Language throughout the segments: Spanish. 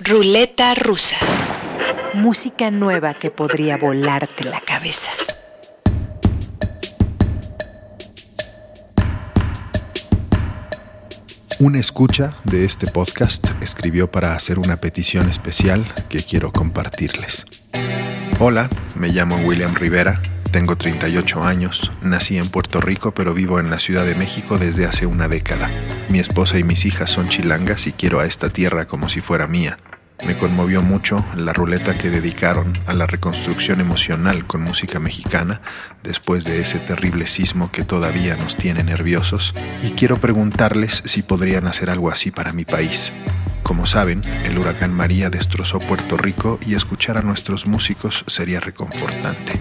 Ruleta rusa. Música nueva que podría volarte la cabeza. Una escucha de este podcast escribió para hacer una petición especial que quiero compartirles. Hola, me llamo William Rivera, tengo 38 años, nací en Puerto Rico pero vivo en la Ciudad de México desde hace una década. Mi esposa y mis hijas son chilangas y quiero a esta tierra como si fuera mía. Me conmovió mucho la ruleta que dedicaron a la reconstrucción emocional con música mexicana después de ese terrible sismo que todavía nos tiene nerviosos y quiero preguntarles si podrían hacer algo así para mi país. Como saben, el huracán María destrozó Puerto Rico y escuchar a nuestros músicos sería reconfortante.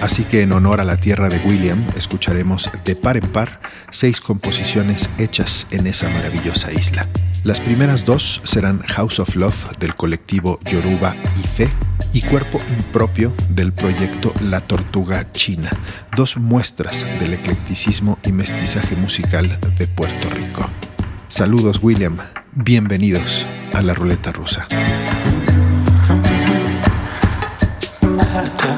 Así que en honor a la tierra de William, escucharemos de par en par seis composiciones hechas en esa maravillosa isla. Las primeras dos serán House of Love del colectivo Yoruba y Fe y Cuerpo Impropio del proyecto La Tortuga China, dos muestras del eclecticismo y mestizaje musical de Puerto Rico. Saludos William, bienvenidos a la ruleta rusa. Algo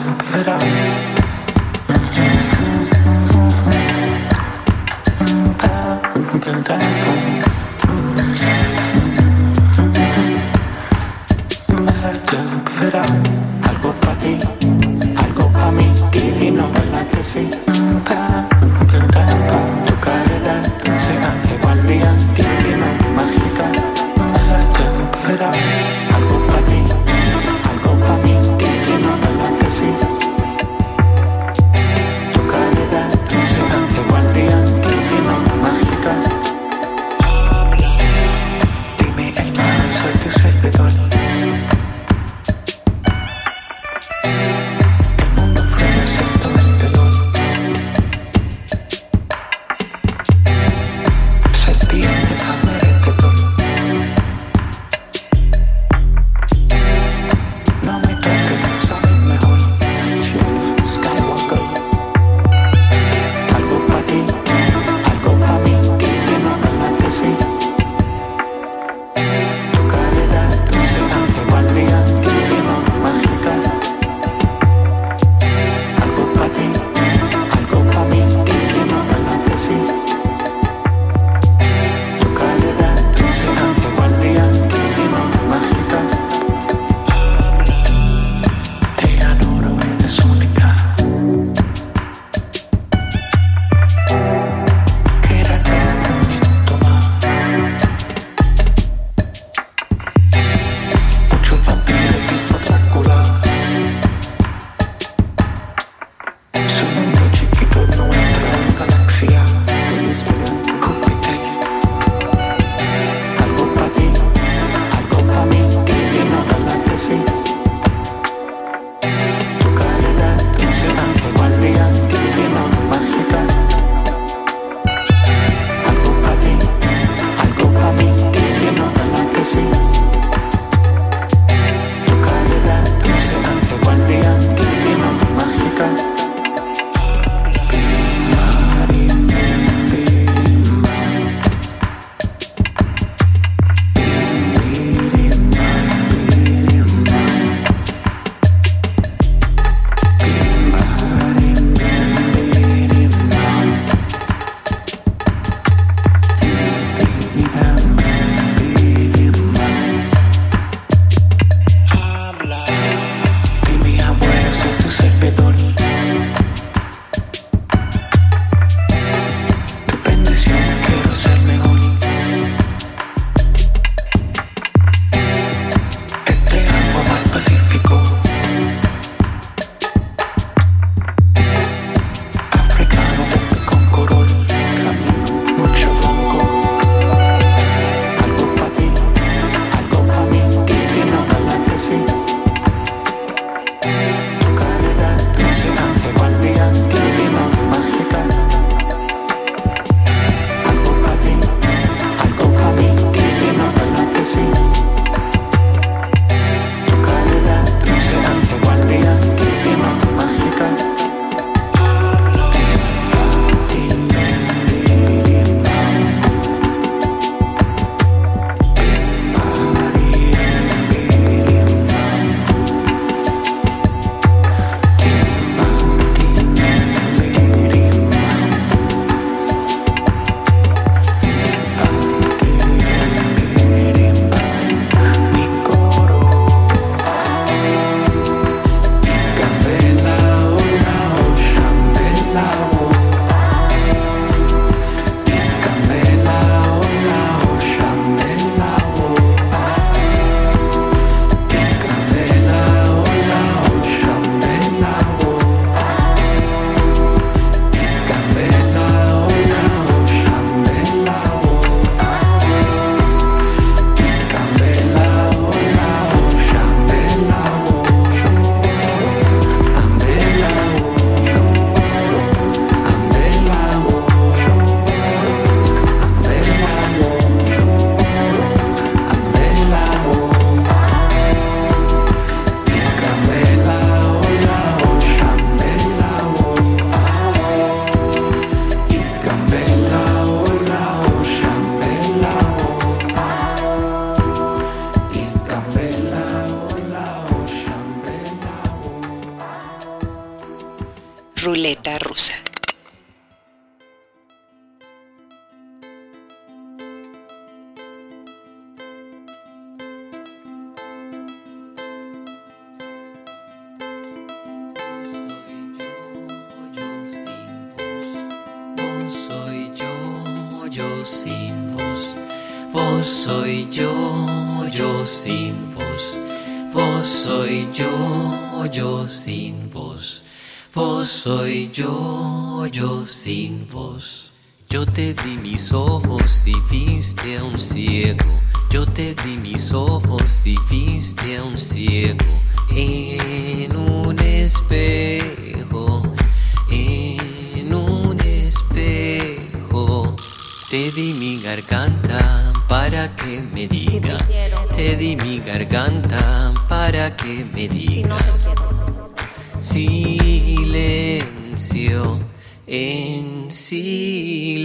Vos soy yo, yo sin vos. Vos soy yo, yo sin vos. Vos soy yo, yo sin vos. Yo te di mis ojos y viste a un ciego. Yo te di mis ojos y viste a un ciego en un espejo, para que me digas. te di mi garganta para que me digas. Silencio, en silencio,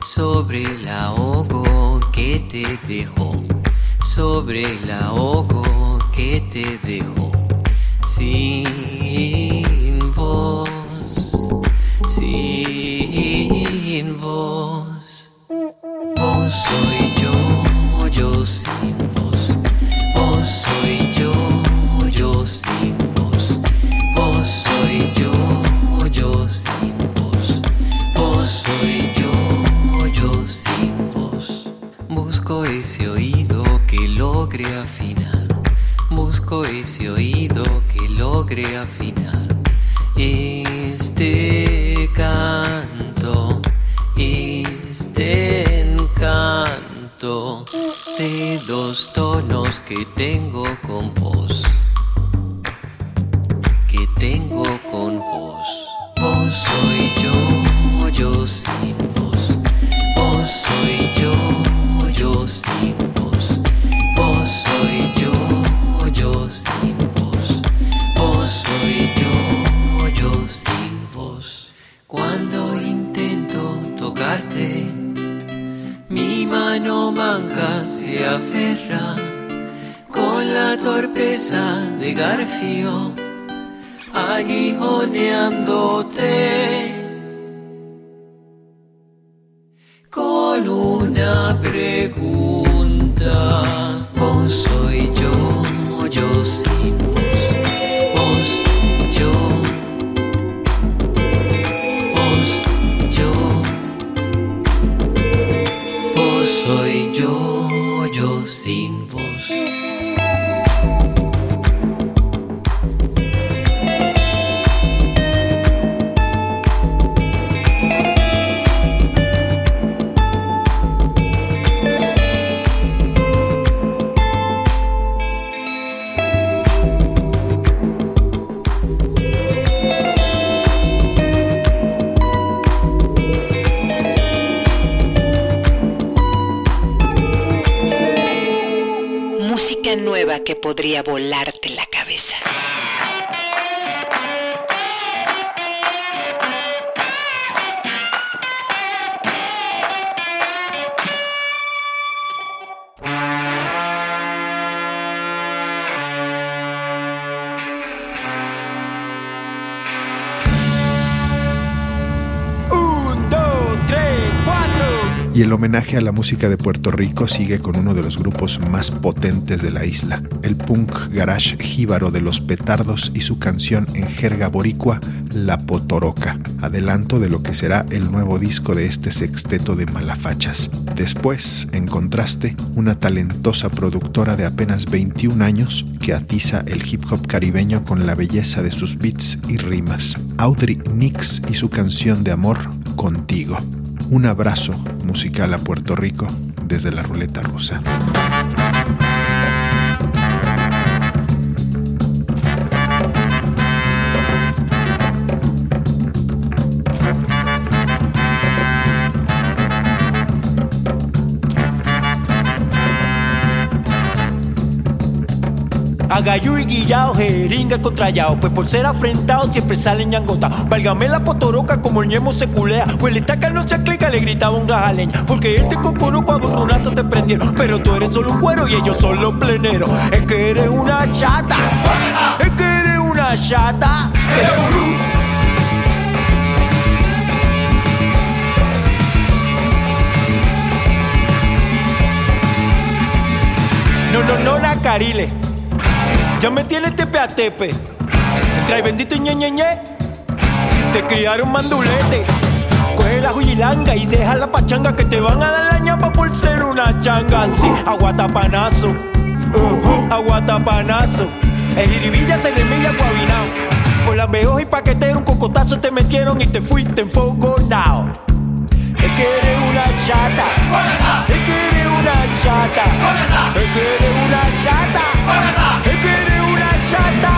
sobre el ahogo que te dejó, sobre el ahogo que te dejó. Vos soy homenaje a la música de Puerto Rico sigue con uno de los grupos más potentes de la isla, el punk garage jíbaro de los petardos y su canción en jerga boricua, La Potoroca, adelanto de lo que será el nuevo disco de este sexteto de malafachas. Después, en contraste, una talentosa productora de apenas 21 años que atiza el hip hop caribeño con la belleza de sus beats y rimas. Audrey Nix y su canción de amor, Contigo. Un abrazo musical a Puerto Rico desde la ruleta rusa. Agayú y guillao, jeringa contrallao Pues por ser afrentado siempre salen ñangotados Válgame la potoroca como el ñemo se culea. Hueletaca no se aclica, le gritaba un rajaleña Porque él te cocoroco a borronazo te prendieron. Pero tú eres solo un cuero y ellos son los pleneros. Es que eres una chata. Es que eres una chata. No, no, no, la carile. Ya me tiene tepe a tepe. Trae bendito ñe, ñe, ñe. Te criaron mandulete. Coge la juyilanga y deja la pachanga que te van a dar la ñapa por ser una changa. Sí, aguatapanazo. Uh, aguatapanazo. El jiribilla se remilla guabinao. Con la mejor y paquetero un cocotazo te metieron y te fuiste enfogonao. Es que eres una chata. Es que eres una chata. Es que eres una chata. Es que eres una chata.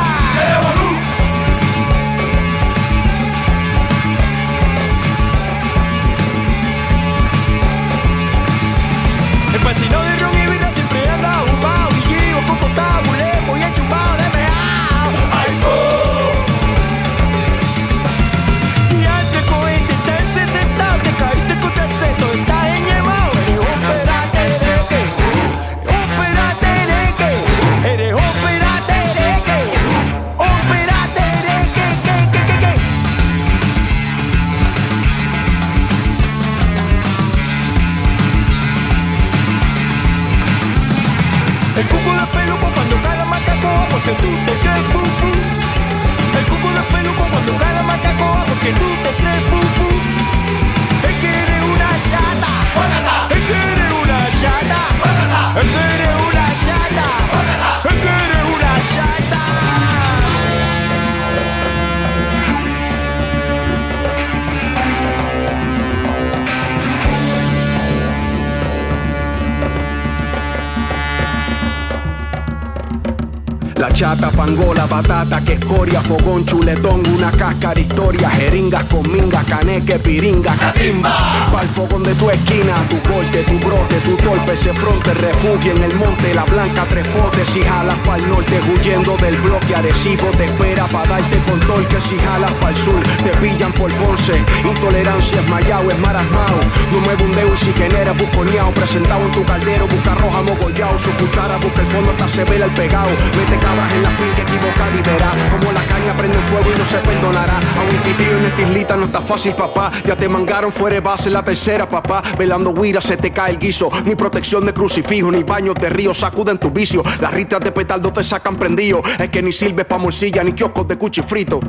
La chata, pangola, batata, que escoria, fogón, chuletón, una cáscara, historia, jeringas con minga, caneque, piringa, catimba. Pa'l fogón de tu esquina, tu corte, tu brote, tu golpe, se fronte, refugio en el monte, la blanca, tres potes, si jalas pa'l norte, huyendo del bloque, Arecibo te espera pa' darte control, que si jalas pa'l sur, te pillan por Ponce, intolerancia es mayao, es marasmao, no me bundeo y si genera busconeado, presentado en tu caldero, busca roja, mogollao, su cuchara, busca el fondo hasta se vela el pegado, mete en la finca equivocada y verá como la caña prende fuego y no se perdonará. A un en esta islita no está fácil, papá. Ya te mangaron fuera de base la tercera, papá. Velando huira se te cae el guiso. Ni protección de crucifijo, ni baños de río sacuden tu vicio. Las ritras de petardo te sacan prendido. Es que ni sirves pa' morcilla, ni kioscos de cuchifrito.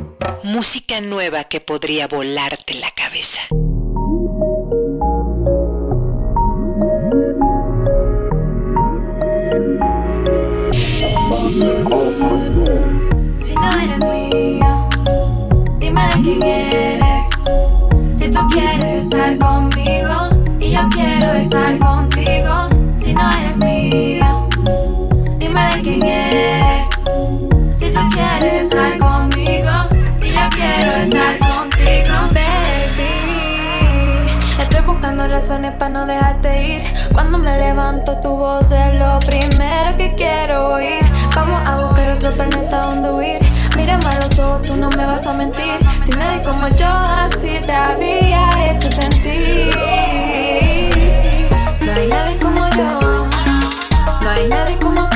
Música nueva que podría volarte la cabeza. Si tú quieres estar conmigo y yo quiero estar contigo. Si no eres mío, dime de quién eres. Si tú quieres estar conmigo y yo quiero estar contigo, baby. Estoy buscando razones para no dejarte ir. Cuando me levanto, tu voz es lo primero que quiero oír. Vamos a buscar otro planeta donde huir. Mírame a los ojos, tú no me vas a mentir. Si nadie como yo así te había hecho sentir. No hay nadie como yo, no hay nadie como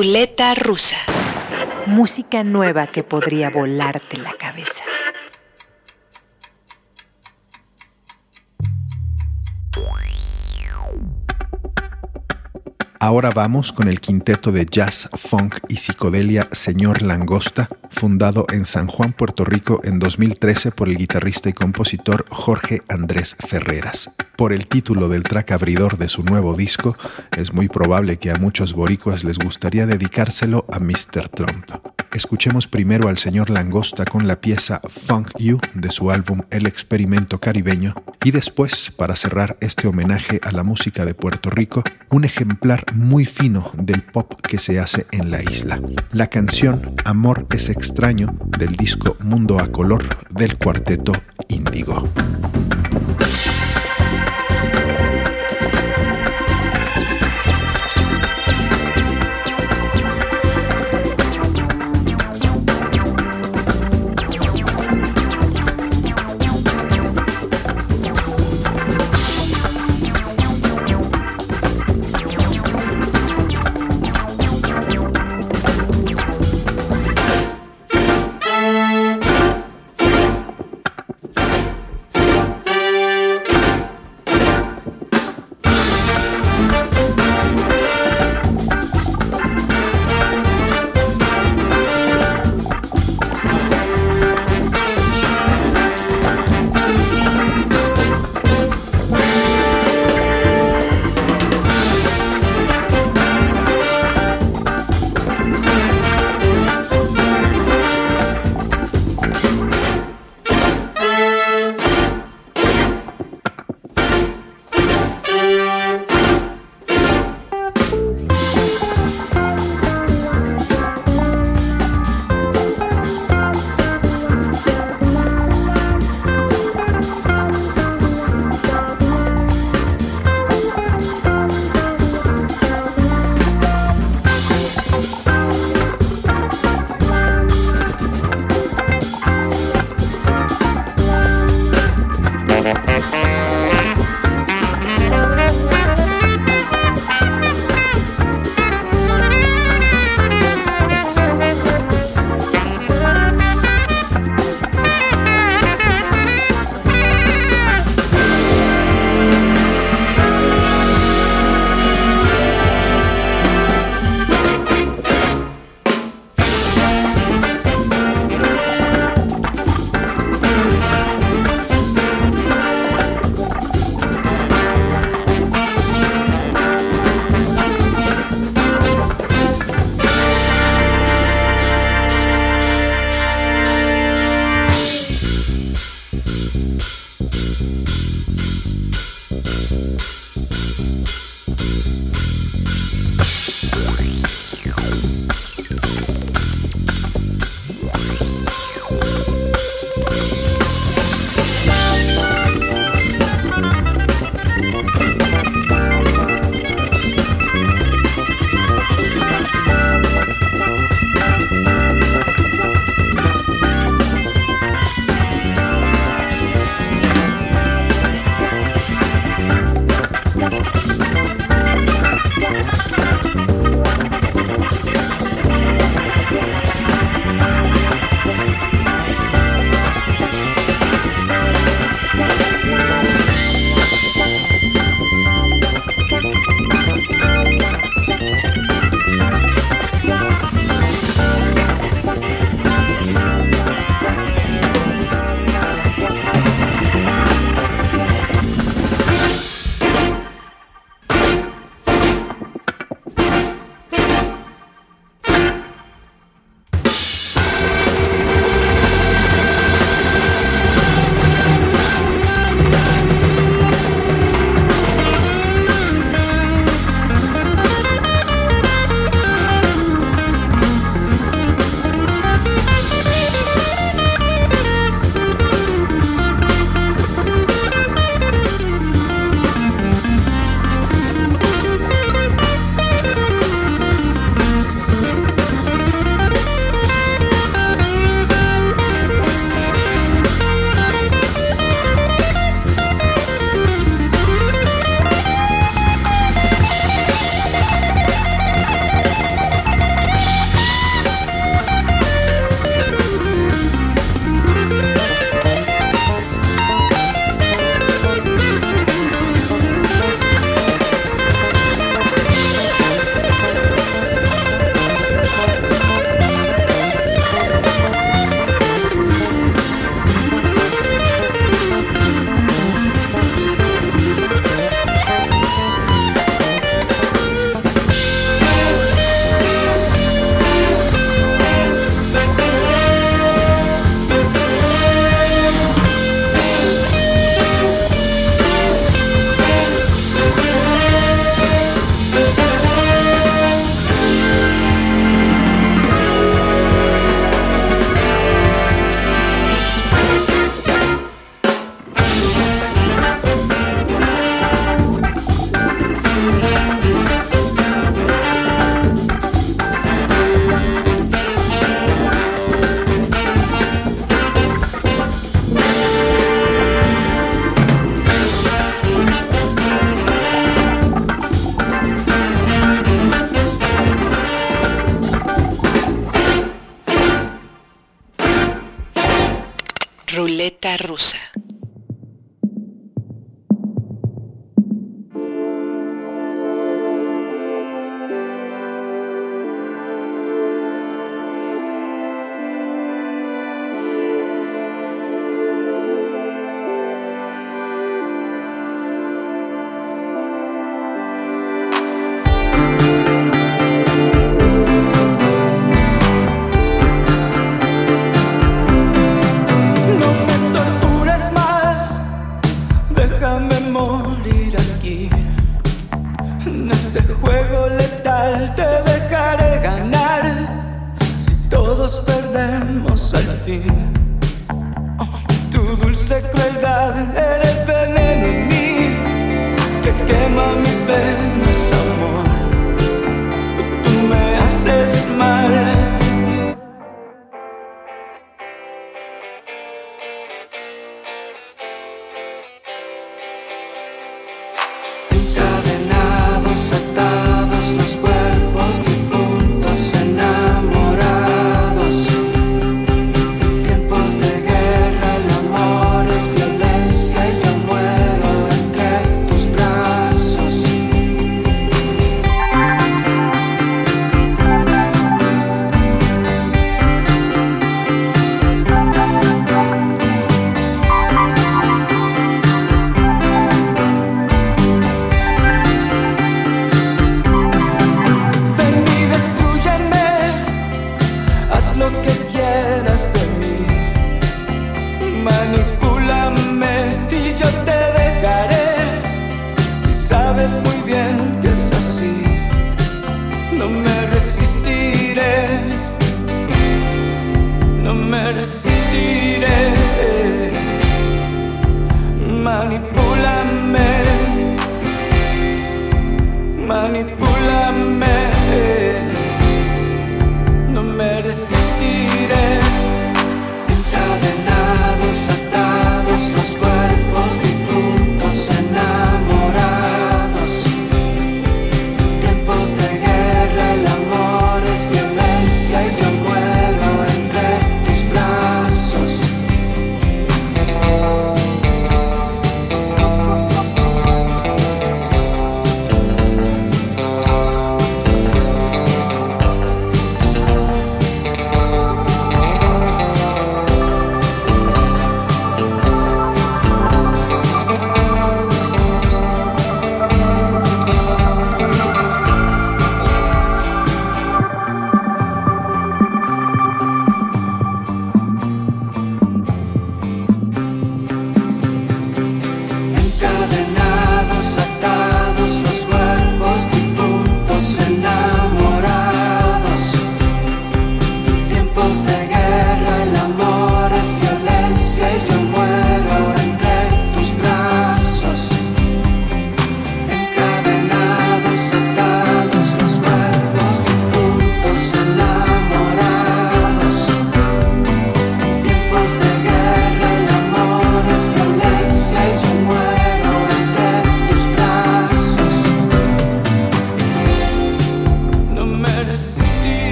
Ruleta rusa. Música nueva que podría volarte la cabeza. Ahora vamos con el quinteto de jazz, funk y psicodelia Señor Langosta, fundado en San Juan, Puerto Rico en 2013 por el guitarrista y compositor Jorge Andrés Ferreras. Por el título del track abridor de su nuevo disco, es muy probable que a muchos boricuas les gustaría dedicárselo a Mr. Trump. Escuchemos primero al señor Langosta con la pieza Funk You de su álbum El Experimento Caribeño y después, para cerrar este homenaje a la música de Puerto Rico, un ejemplar muy fino del pop que se hace en la isla. La canción Amor es extraño del disco Mundo a Color del cuarteto Índigo.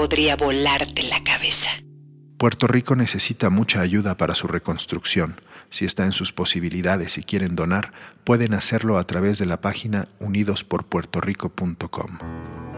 Podría volarte la cabeza. Puerto Rico necesita mucha ayuda para su reconstrucción. Si está en sus posibilidades y quieren donar, pueden hacerlo a través de la página unidosporpuertorico.com.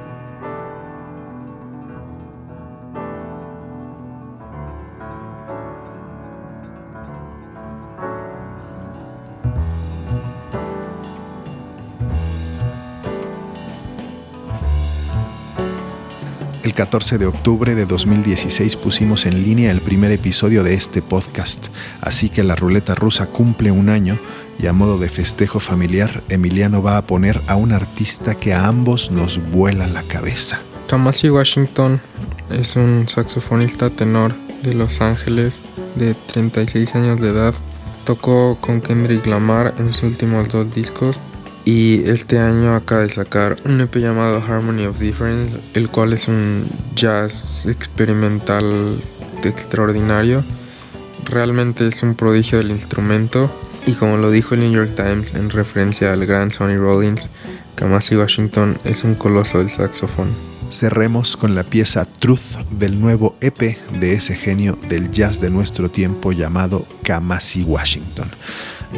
El 14 de octubre de 2016 pusimos en línea el primer episodio de este podcast, así que la ruleta rusa cumple un año y a modo de festejo familiar, Emiliano va a poner a un artista que a ambos nos vuela la cabeza. Kamasi Washington es un saxofonista tenor de Los Ángeles de 36 años de edad. Tocó con Kendrick Lamar en sus últimos dos discos y este año acaba de sacar un EP llamado Harmony of Difference, el cual es un jazz experimental extraordinario. realmente es un prodigio del instrumento y como lo dijo el New York Times en referencia al gran Sonny Rollins, Kamasi Washington es un coloso del saxofón. Cerremos con la pieza Truth del nuevo EP de ese genio del jazz de nuestro tiempo llamado Kamasi Washington.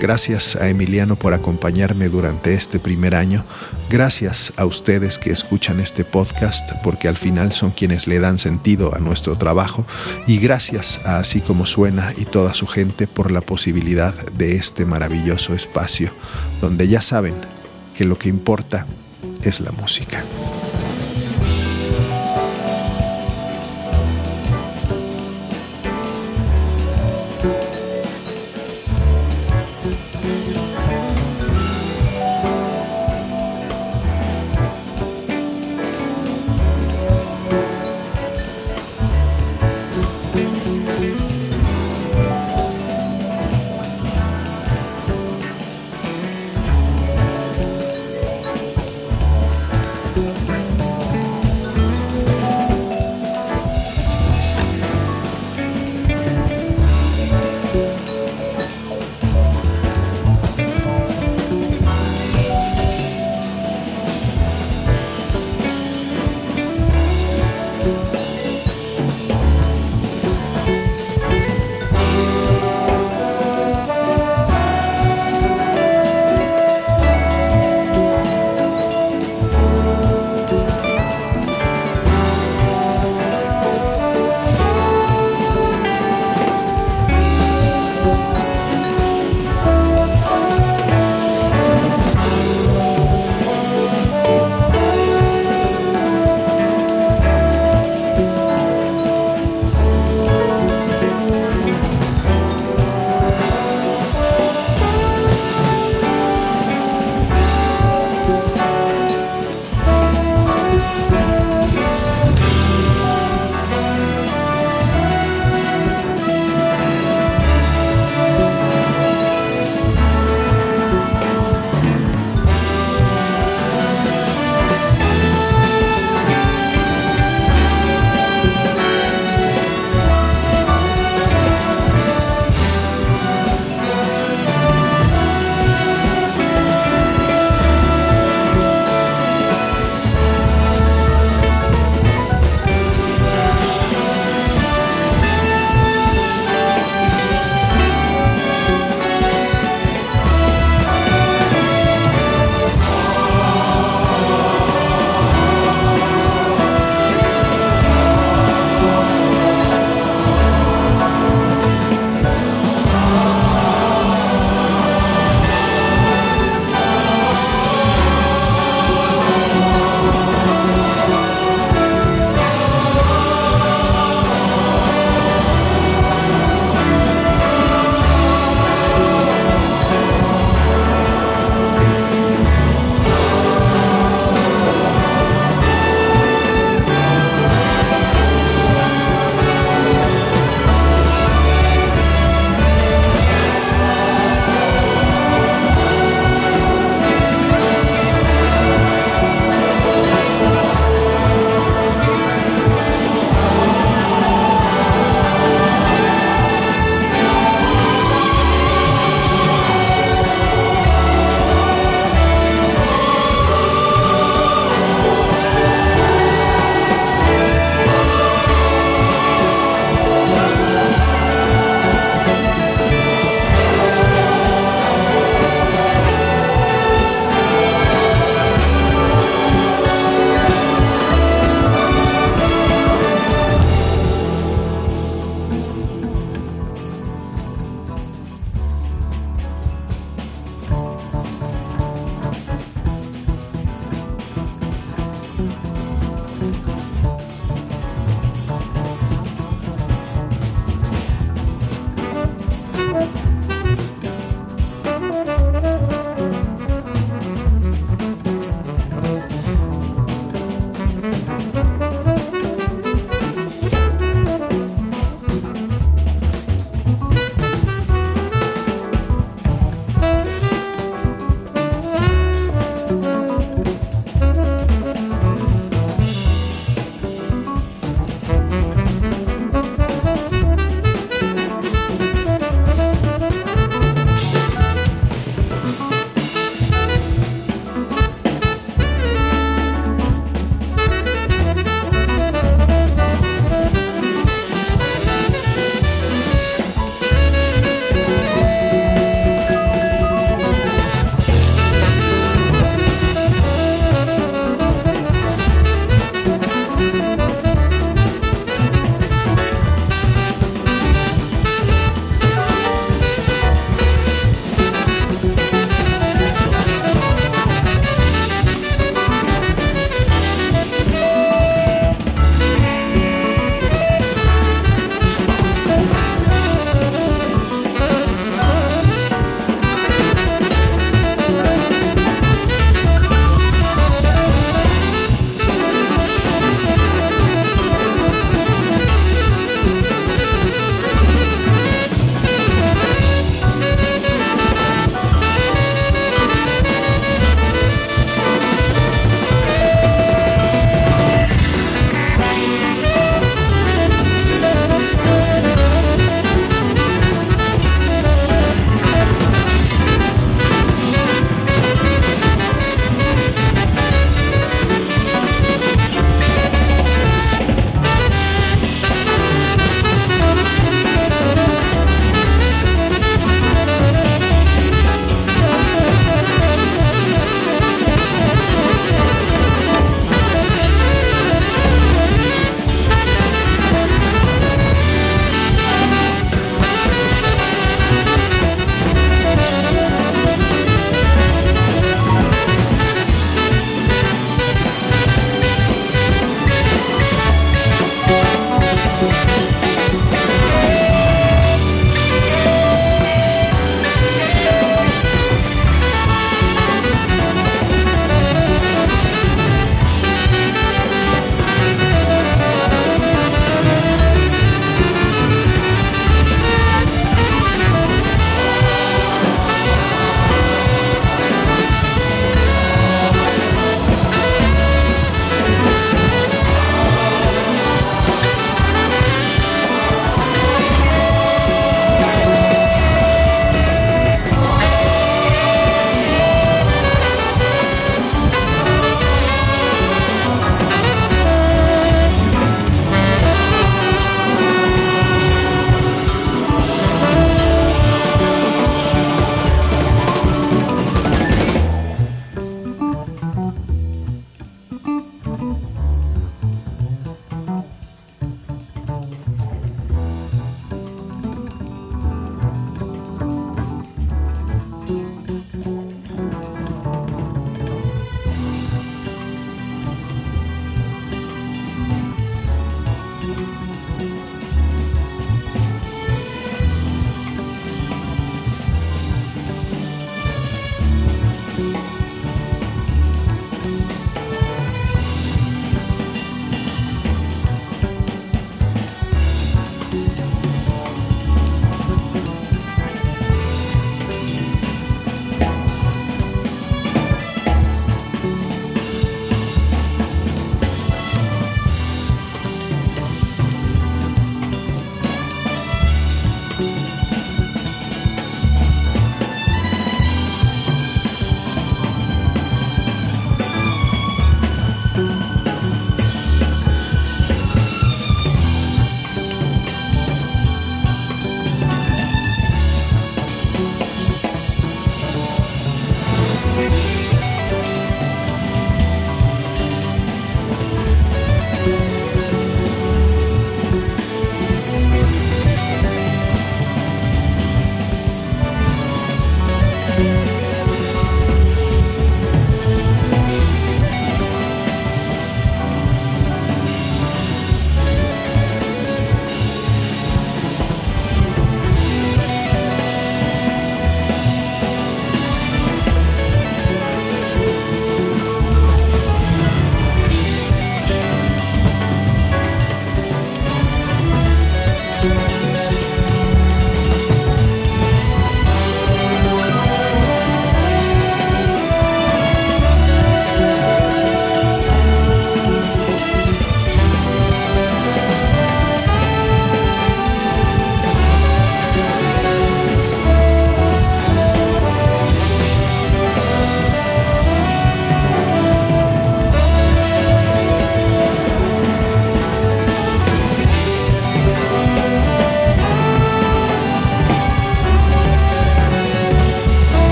Gracias a Emiliano por acompañarme durante este primer año. Gracias a ustedes que escuchan este podcast porque al final son quienes le dan sentido a nuestro trabajo. Y gracias a Así como Suena y toda su gente por la posibilidad de este maravilloso espacio donde ya saben que lo que importa es la música.